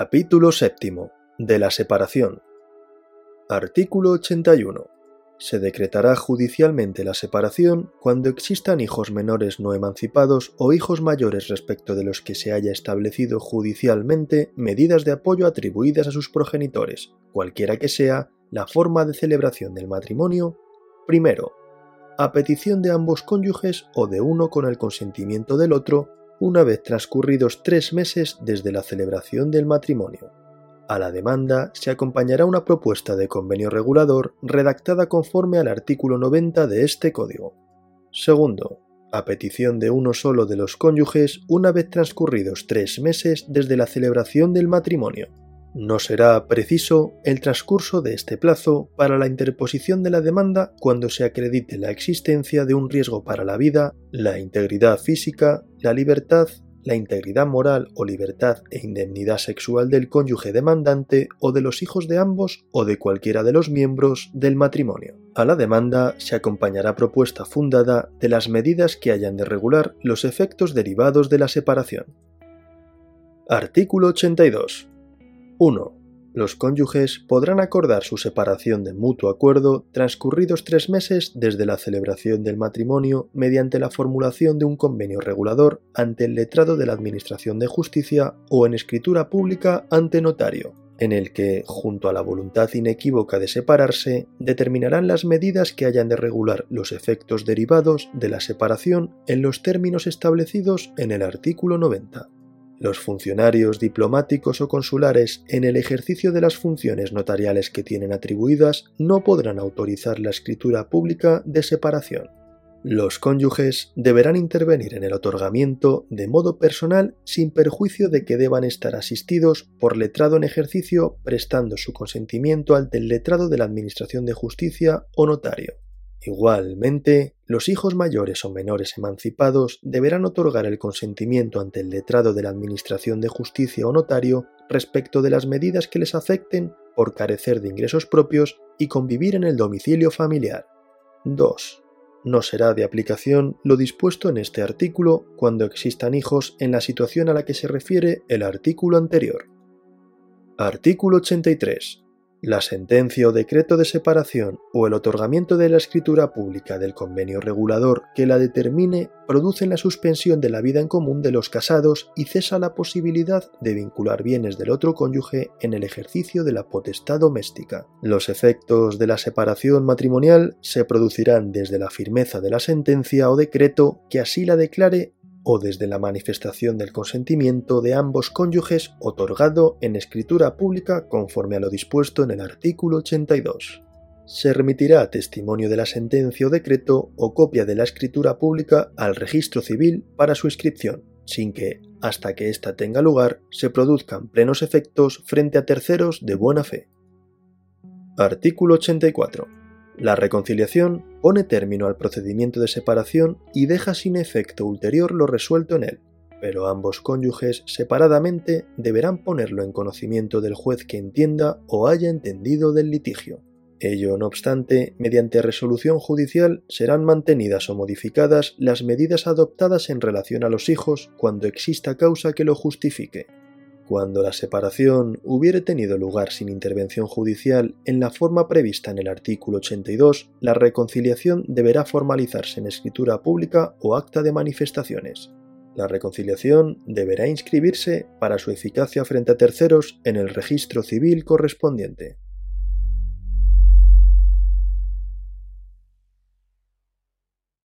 Capítulo séptimo de la separación. Artículo 81. Se decretará judicialmente la separación cuando existan hijos menores no emancipados o hijos mayores respecto de los que se haya establecido judicialmente medidas de apoyo atribuidas a sus progenitores, cualquiera que sea la forma de celebración del matrimonio, primero, a petición de ambos cónyuges o de uno con el consentimiento del otro, una vez transcurridos tres meses desde la celebración del matrimonio. A la demanda se acompañará una propuesta de convenio regulador redactada conforme al artículo 90 de este código. Segundo, a petición de uno solo de los cónyuges una vez transcurridos tres meses desde la celebración del matrimonio. No será preciso el transcurso de este plazo para la interposición de la demanda cuando se acredite la existencia de un riesgo para la vida, la integridad física, la libertad, la integridad moral o libertad e indemnidad sexual del cónyuge demandante o de los hijos de ambos o de cualquiera de los miembros del matrimonio. A la demanda se acompañará propuesta fundada de las medidas que hayan de regular los efectos derivados de la separación. Artículo 82. 1. Los cónyuges podrán acordar su separación de mutuo acuerdo transcurridos tres meses desde la celebración del matrimonio mediante la formulación de un convenio regulador ante el letrado de la Administración de Justicia o en escritura pública ante notario, en el que, junto a la voluntad inequívoca de separarse, determinarán las medidas que hayan de regular los efectos derivados de la separación en los términos establecidos en el artículo 90. Los funcionarios diplomáticos o consulares en el ejercicio de las funciones notariales que tienen atribuidas no podrán autorizar la escritura pública de separación. Los cónyuges deberán intervenir en el otorgamiento de modo personal sin perjuicio de que deban estar asistidos por letrado en ejercicio prestando su consentimiento al del letrado de la Administración de Justicia o notario. Igualmente, los hijos mayores o menores emancipados deberán otorgar el consentimiento ante el letrado de la Administración de Justicia o notario respecto de las medidas que les afecten por carecer de ingresos propios y convivir en el domicilio familiar. 2. No será de aplicación lo dispuesto en este artículo cuando existan hijos en la situación a la que se refiere el artículo anterior. Artículo 83. La sentencia o decreto de separación o el otorgamiento de la escritura pública del convenio regulador que la determine producen la suspensión de la vida en común de los casados y cesa la posibilidad de vincular bienes del otro cónyuge en el ejercicio de la potestad doméstica. Los efectos de la separación matrimonial se producirán desde la firmeza de la sentencia o decreto que así la declare o desde la manifestación del consentimiento de ambos cónyuges otorgado en escritura pública conforme a lo dispuesto en el artículo 82. Se remitirá testimonio de la sentencia o decreto o copia de la escritura pública al registro civil para su inscripción, sin que, hasta que ésta tenga lugar, se produzcan plenos efectos frente a terceros de buena fe. Artículo 84. La reconciliación pone término al procedimiento de separación y deja sin efecto ulterior lo resuelto en él, pero ambos cónyuges separadamente deberán ponerlo en conocimiento del juez que entienda o haya entendido del litigio. Ello, no obstante, mediante resolución judicial serán mantenidas o modificadas las medidas adoptadas en relación a los hijos cuando exista causa que lo justifique. Cuando la separación hubiere tenido lugar sin intervención judicial en la forma prevista en el artículo 82, la reconciliación deberá formalizarse en escritura pública o acta de manifestaciones. La reconciliación deberá inscribirse para su eficacia frente a terceros en el registro civil correspondiente.